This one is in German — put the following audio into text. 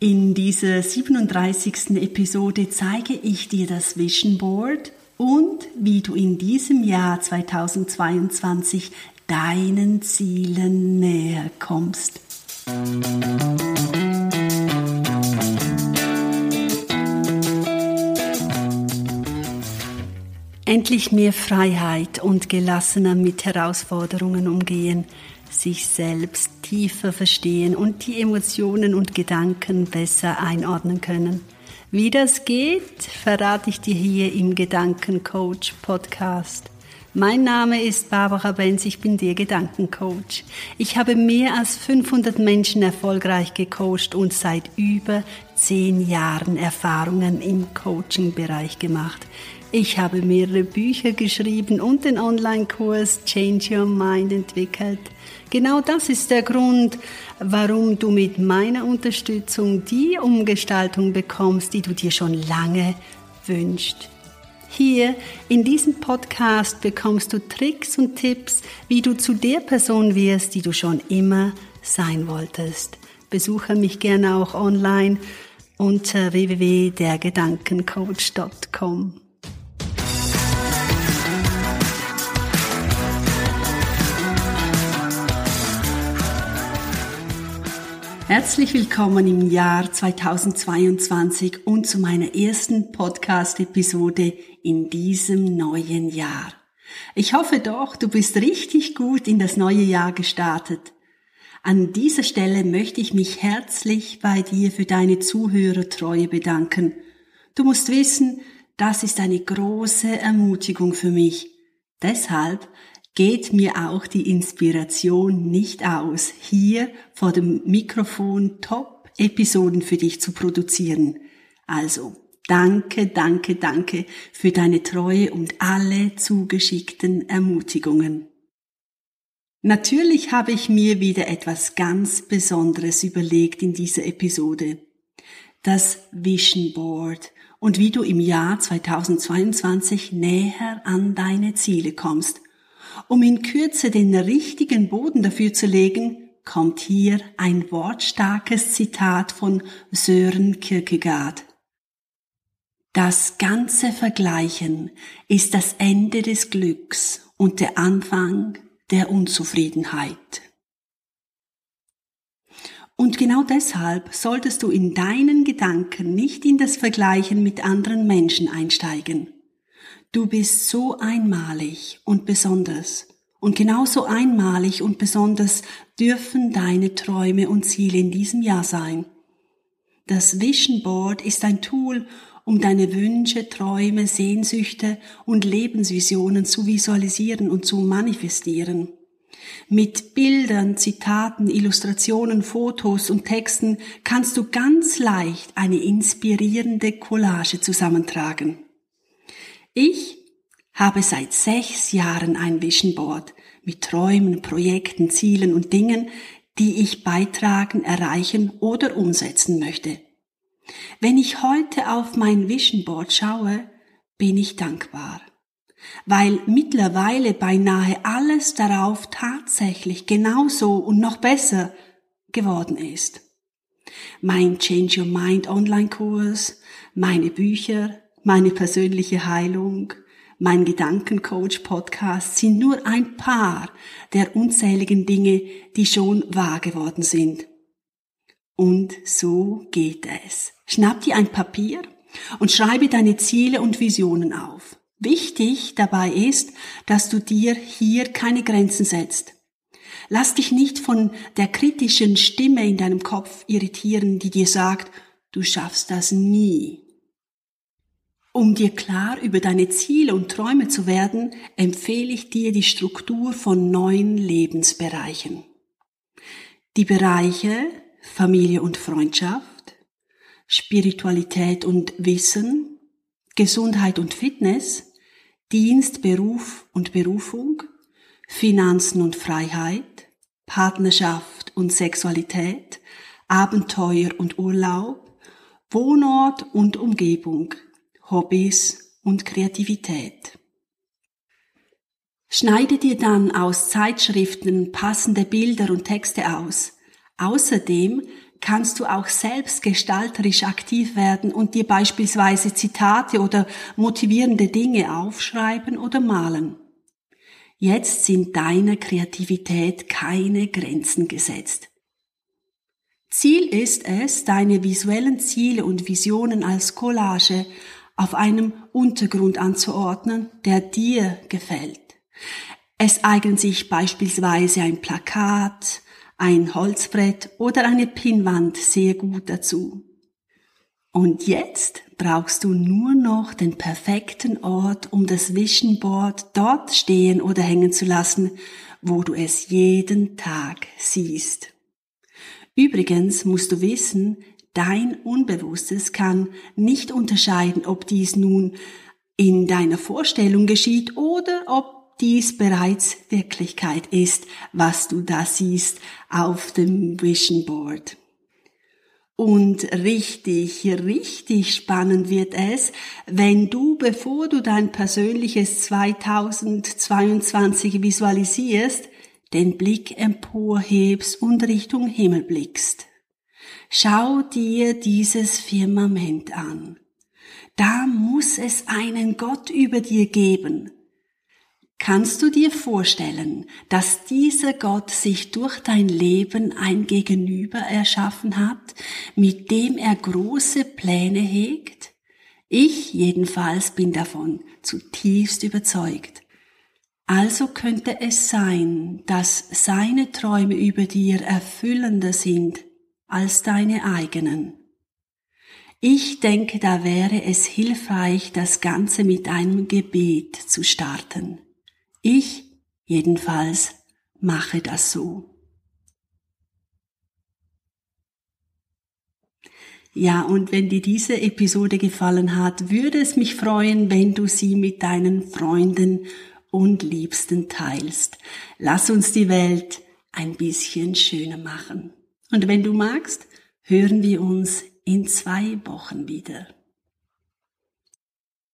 In dieser 37. Episode zeige ich dir das Vision Board und wie du in diesem Jahr 2022 deinen Zielen näher kommst. Endlich mehr Freiheit und gelassener mit Herausforderungen umgehen sich selbst tiefer verstehen und die Emotionen und Gedanken besser einordnen können. Wie das geht, verrate ich dir hier im Gedankencoach Podcast. Mein Name ist Barbara Benz, ich bin der Gedankencoach. Ich habe mehr als 500 Menschen erfolgreich gecoacht und seit über 10 Jahren Erfahrungen im Coaching-Bereich gemacht. Ich habe mehrere Bücher geschrieben und den Online-Kurs Change Your Mind entwickelt. Genau das ist der Grund, warum du mit meiner Unterstützung die Umgestaltung bekommst, die du dir schon lange wünschst. Hier in diesem Podcast bekommst du Tricks und Tipps, wie du zu der Person wirst, die du schon immer sein wolltest. Besuche mich gerne auch online unter www.dergedankencoach.com. Herzlich willkommen im Jahr 2022 und zu meiner ersten Podcast-Episode in diesem neuen Jahr. Ich hoffe doch, du bist richtig gut in das neue Jahr gestartet. An dieser Stelle möchte ich mich herzlich bei dir für deine Zuhörertreue bedanken. Du musst wissen, das ist eine große Ermutigung für mich. Deshalb geht mir auch die Inspiration nicht aus, hier vor dem Mikrofon Top-Episoden für dich zu produzieren. Also, danke, danke, danke für deine Treue und alle zugeschickten Ermutigungen. Natürlich habe ich mir wieder etwas ganz Besonderes überlegt in dieser Episode. Das Vision Board und wie du im Jahr 2022 näher an deine Ziele kommst um in Kürze den richtigen Boden dafür zu legen, kommt hier ein wortstarkes Zitat von Sören Kierkegaard. Das ganze Vergleichen ist das Ende des Glücks und der Anfang der Unzufriedenheit. Und genau deshalb solltest du in deinen Gedanken nicht in das Vergleichen mit anderen Menschen einsteigen. Du bist so einmalig und besonders. Und genauso einmalig und besonders dürfen deine Träume und Ziele in diesem Jahr sein. Das Vision Board ist ein Tool, um deine Wünsche, Träume, Sehnsüchte und Lebensvisionen zu visualisieren und zu manifestieren. Mit Bildern, Zitaten, Illustrationen, Fotos und Texten kannst du ganz leicht eine inspirierende Collage zusammentragen. Ich habe seit sechs Jahren ein Vision Board mit Träumen, Projekten, Zielen und Dingen, die ich beitragen, erreichen oder umsetzen möchte. Wenn ich heute auf mein Vision Board schaue, bin ich dankbar, weil mittlerweile beinahe alles darauf tatsächlich genauso und noch besser geworden ist. Mein Change Your Mind Online-Kurs, meine Bücher, meine persönliche Heilung, mein Gedankencoach-Podcast sind nur ein paar der unzähligen Dinge, die schon wahr geworden sind. Und so geht es. Schnapp dir ein Papier und schreibe deine Ziele und Visionen auf. Wichtig dabei ist, dass du dir hier keine Grenzen setzt. Lass dich nicht von der kritischen Stimme in deinem Kopf irritieren, die dir sagt, du schaffst das nie. Um dir klar über deine Ziele und Träume zu werden, empfehle ich dir die Struktur von neun Lebensbereichen. Die Bereiche Familie und Freundschaft, Spiritualität und Wissen, Gesundheit und Fitness, Dienst, Beruf und Berufung, Finanzen und Freiheit, Partnerschaft und Sexualität, Abenteuer und Urlaub, Wohnort und Umgebung, Hobbys und Kreativität. Schneide dir dann aus Zeitschriften passende Bilder und Texte aus. Außerdem kannst du auch selbst gestalterisch aktiv werden und dir beispielsweise Zitate oder motivierende Dinge aufschreiben oder malen. Jetzt sind deiner Kreativität keine Grenzen gesetzt. Ziel ist es, deine visuellen Ziele und Visionen als Collage auf einem Untergrund anzuordnen, der dir gefällt. Es eignen sich beispielsweise ein Plakat, ein Holzbrett oder eine Pinnwand sehr gut dazu. Und jetzt brauchst du nur noch den perfekten Ort, um das Vision Board dort stehen oder hängen zu lassen, wo du es jeden Tag siehst. Übrigens musst du wissen, dein Unbewusstes kann nicht unterscheiden, ob dies nun in deiner Vorstellung geschieht oder ob dies bereits Wirklichkeit ist, was du da siehst auf dem Vision Board. Und richtig, richtig spannend wird es, wenn du, bevor du dein persönliches 2022 visualisierst, den Blick emporhebst und Richtung Himmel blickst. Schau dir dieses Firmament an. Da muss es einen Gott über dir geben, Kannst du dir vorstellen, dass dieser Gott sich durch dein Leben ein Gegenüber erschaffen hat, mit dem er große Pläne hegt? Ich jedenfalls bin davon zutiefst überzeugt. Also könnte es sein, dass seine Träume über dir erfüllender sind als deine eigenen. Ich denke, da wäre es hilfreich, das Ganze mit einem Gebet zu starten. Ich jedenfalls mache das so. Ja, und wenn dir diese Episode gefallen hat, würde es mich freuen, wenn du sie mit deinen Freunden und Liebsten teilst. Lass uns die Welt ein bisschen schöner machen. Und wenn du magst, hören wir uns in zwei Wochen wieder.